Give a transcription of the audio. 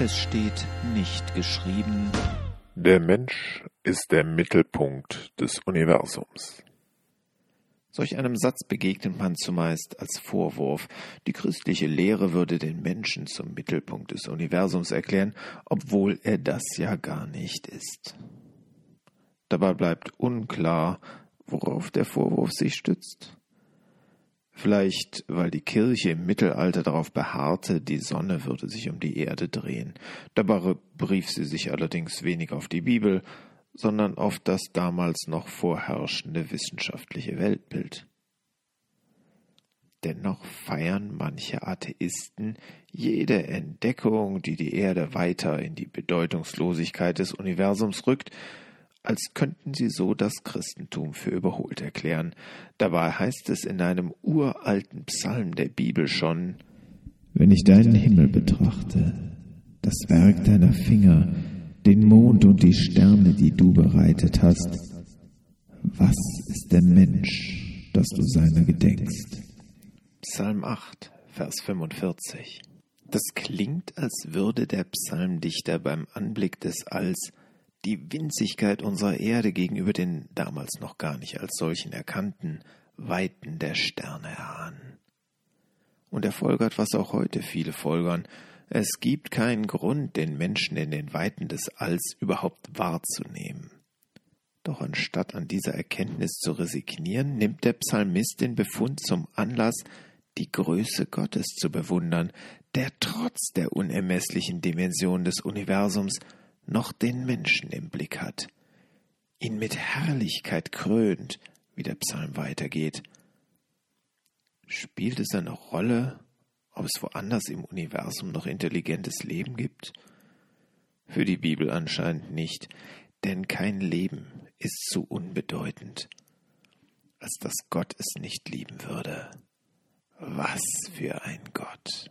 Es steht nicht geschrieben. Der Mensch ist der Mittelpunkt des Universums. Solch einem Satz begegnet man zumeist als Vorwurf. Die christliche Lehre würde den Menschen zum Mittelpunkt des Universums erklären, obwohl er das ja gar nicht ist. Dabei bleibt unklar, worauf der Vorwurf sich stützt. Vielleicht, weil die Kirche im Mittelalter darauf beharrte, die Sonne würde sich um die Erde drehen. Dabei berief sie sich allerdings wenig auf die Bibel, sondern auf das damals noch vorherrschende wissenschaftliche Weltbild. Dennoch feiern manche Atheisten jede Entdeckung, die die Erde weiter in die Bedeutungslosigkeit des Universums rückt, als könnten sie so das Christentum für überholt erklären. Dabei heißt es in einem uralten Psalm der Bibel schon Wenn ich deinen Himmel betrachte, das Werk deiner Finger, den Mond und die Sterne, die du bereitet hast. Was ist der Mensch, dass du seiner gedenkst? Psalm 8, Vers 45. Das klingt, als würde der Psalmdichter beim Anblick des Alls die Winzigkeit unserer Erde gegenüber den damals noch gar nicht als solchen erkannten Weiten der Sterne erahnen. Und er folgert, was auch heute viele folgern, es gibt keinen Grund, den Menschen in den Weiten des Alls überhaupt wahrzunehmen. Doch anstatt an dieser Erkenntnis zu resignieren, nimmt der Psalmist den Befund zum Anlass, die Größe Gottes zu bewundern, der trotz der unermesslichen Dimension des Universums noch den Menschen im Blick hat, ihn mit Herrlichkeit krönt, wie der Psalm weitergeht. Spielt es eine Rolle, ob es woanders im Universum noch intelligentes Leben gibt? Für die Bibel anscheinend nicht, denn kein Leben ist zu unbedeutend, als dass Gott es nicht lieben würde. Was für ein Gott!